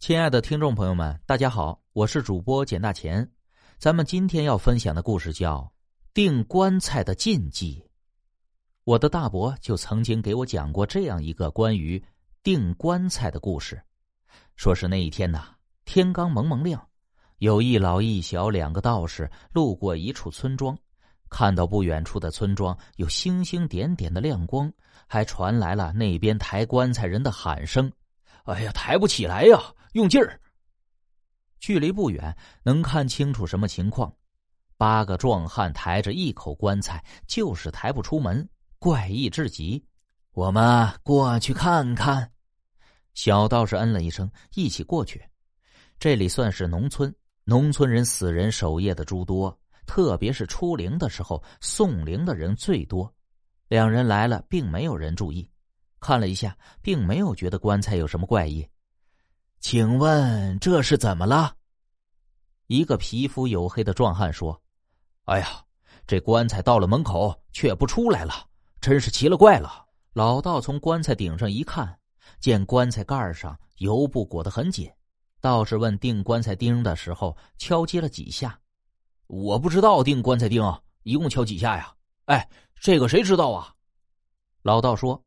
亲爱的听众朋友们，大家好，我是主播简大钱。咱们今天要分享的故事叫《订棺材的禁忌》。我的大伯就曾经给我讲过这样一个关于订棺材的故事，说是那一天呐，天刚蒙蒙亮，有一老一小两个道士路过一处村庄，看到不远处的村庄有星星点点的亮光，还传来了那边抬棺材人的喊声：“哎呀，抬不起来呀！”用劲儿。距离不远，能看清楚什么情况。八个壮汉抬着一口棺材，就是抬不出门，怪异至极。我们过去看看。小道士嗯了一声，一起过去。这里算是农村，农村人死人守夜的诸多，特别是出灵的时候，送灵的人最多。两人来了，并没有人注意，看了一下，并没有觉得棺材有什么怪异。请问这是怎么了？一个皮肤黝黑的壮汉说：“哎呀，这棺材到了门口却不出来了，真是奇了怪了。”老道从棺材顶上一看，见棺材盖上油布裹得很紧。道士问钉棺材钉的时候敲击了几下，我不知道钉棺材钉一共敲几下呀？哎，这个谁知道啊？老道说：“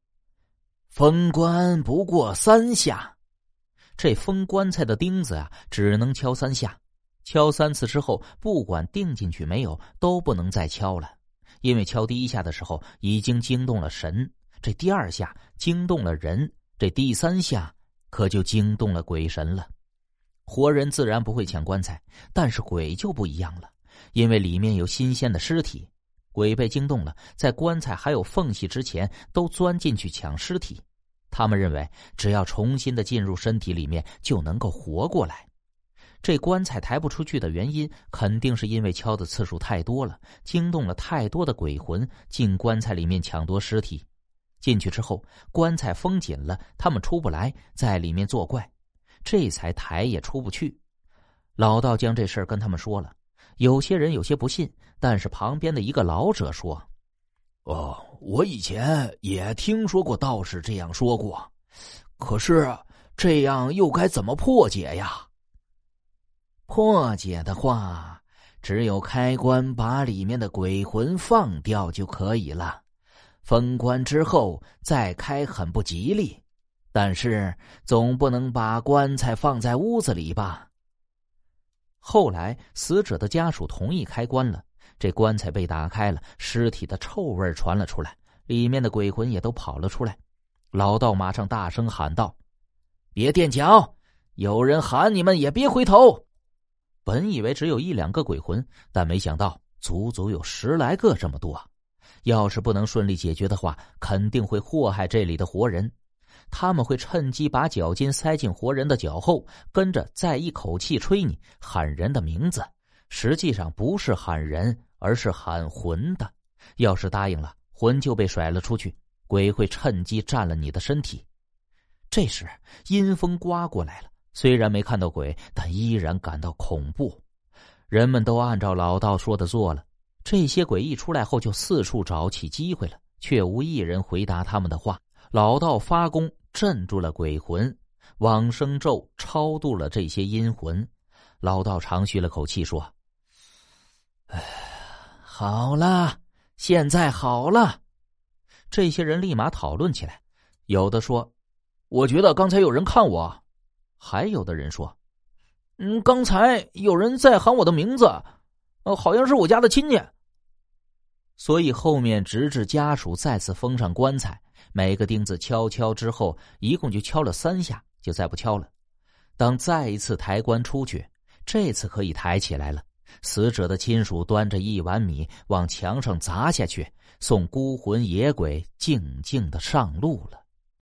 封棺不过三下。”这封棺材的钉子啊，只能敲三下，敲三次之后，不管钉进去没有，都不能再敲了，因为敲第一下的时候已经惊动了神，这第二下惊动了人，这第三下可就惊动了鬼神了。活人自然不会抢棺材，但是鬼就不一样了，因为里面有新鲜的尸体，鬼被惊动了，在棺材还有缝隙之前，都钻进去抢尸体。他们认为，只要重新的进入身体里面，就能够活过来。这棺材抬不出去的原因，肯定是因为敲的次数太多了，惊动了太多的鬼魂进棺材里面抢夺尸体。进去之后，棺材封紧了，他们出不来，在里面作怪，这才抬也出不去。老道将这事儿跟他们说了，有些人有些不信，但是旁边的一个老者说。哦，我以前也听说过道士这样说过，可是这样又该怎么破解呀？破解的话，只有开棺把里面的鬼魂放掉就可以了。封棺之后再开很不吉利，但是总不能把棺材放在屋子里吧？后来死者的家属同意开棺了。这棺材被打开了，尸体的臭味传了出来，里面的鬼魂也都跑了出来。老道马上大声喊道：“别垫脚！有人喊你们也别回头。”本以为只有一两个鬼魂，但没想到足足有十来个这么多。要是不能顺利解决的话，肯定会祸害这里的活人。他们会趁机把脚筋塞进活人的脚后，跟着再一口气吹你，喊人的名字。实际上不是喊人，而是喊魂的。要是答应了，魂就被甩了出去，鬼会趁机占了你的身体。这时阴风刮过来了，虽然没看到鬼，但依然感到恐怖。人们都按照老道说的做了。这些鬼一出来后，就四处找起机会了，却无一人回答他们的话。老道发功镇住了鬼魂，往生咒超度了这些阴魂。老道长吁了口气说。哎，好了，现在好了。这些人立马讨论起来，有的说：“我觉得刚才有人看我。”还有的人说：“嗯，刚才有人在喊我的名字，呃，好像是我家的亲戚。”所以后面直至家属再次封上棺材，每个钉子敲敲之后，一共就敲了三下，就再不敲了。当再一次抬棺出去，这次可以抬起来了。死者的亲属端着一碗米往墙上砸下去，送孤魂野鬼静静的上路了。